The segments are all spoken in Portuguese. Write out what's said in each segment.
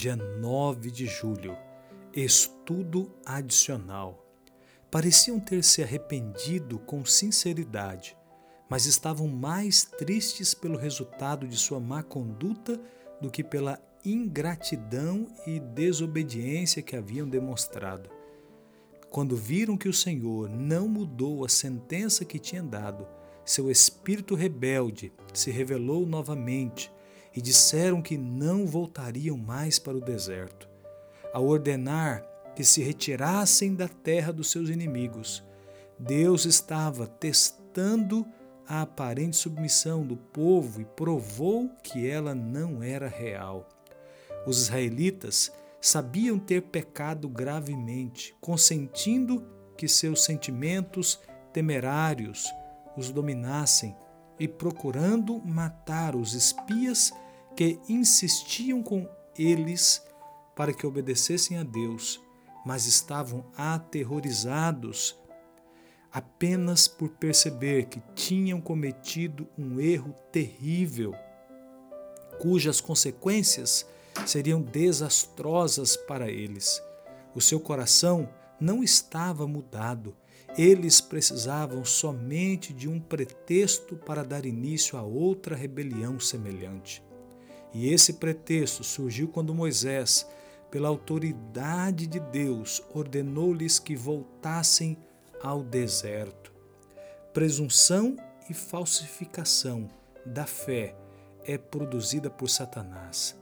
Dia 9 de julho. Estudo adicional. Pareciam ter se arrependido com sinceridade, mas estavam mais tristes pelo resultado de sua má conduta do que pela ingratidão e desobediência que haviam demonstrado. Quando viram que o Senhor não mudou a sentença que tinha dado, seu espírito rebelde se revelou novamente e disseram que não voltariam mais para o deserto. Ao ordenar que se retirassem da terra dos seus inimigos, Deus estava testando a aparente submissão do povo e provou que ela não era real. Os israelitas sabiam ter pecado gravemente, consentindo que seus sentimentos temerários os dominassem e procurando matar os espias que insistiam com eles para que obedecessem a Deus, mas estavam aterrorizados apenas por perceber que tinham cometido um erro terrível, cujas consequências seriam desastrosas para eles. O seu coração não estava mudado. Eles precisavam somente de um pretexto para dar início a outra rebelião semelhante. E esse pretexto surgiu quando Moisés, pela autoridade de Deus, ordenou-lhes que voltassem ao deserto. Presunção e falsificação da fé é produzida por Satanás.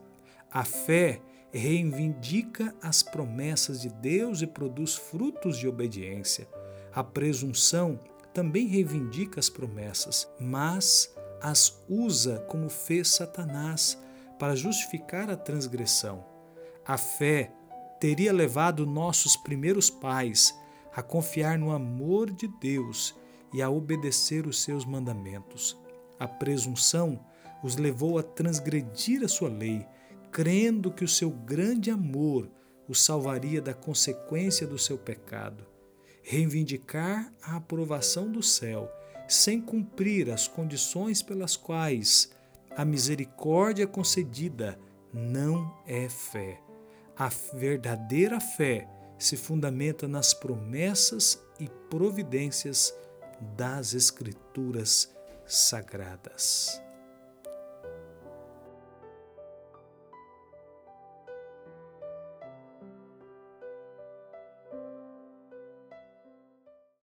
A fé reivindica as promessas de Deus e produz frutos de obediência. A presunção também reivindica as promessas, mas as usa como fez Satanás para justificar a transgressão. A fé teria levado nossos primeiros pais a confiar no amor de Deus e a obedecer os seus mandamentos. A presunção os levou a transgredir a sua lei, crendo que o seu grande amor os salvaria da consequência do seu pecado. Reivindicar a aprovação do céu, sem cumprir as condições pelas quais a misericórdia concedida não é fé. A verdadeira fé se fundamenta nas promessas e providências das Escrituras sagradas.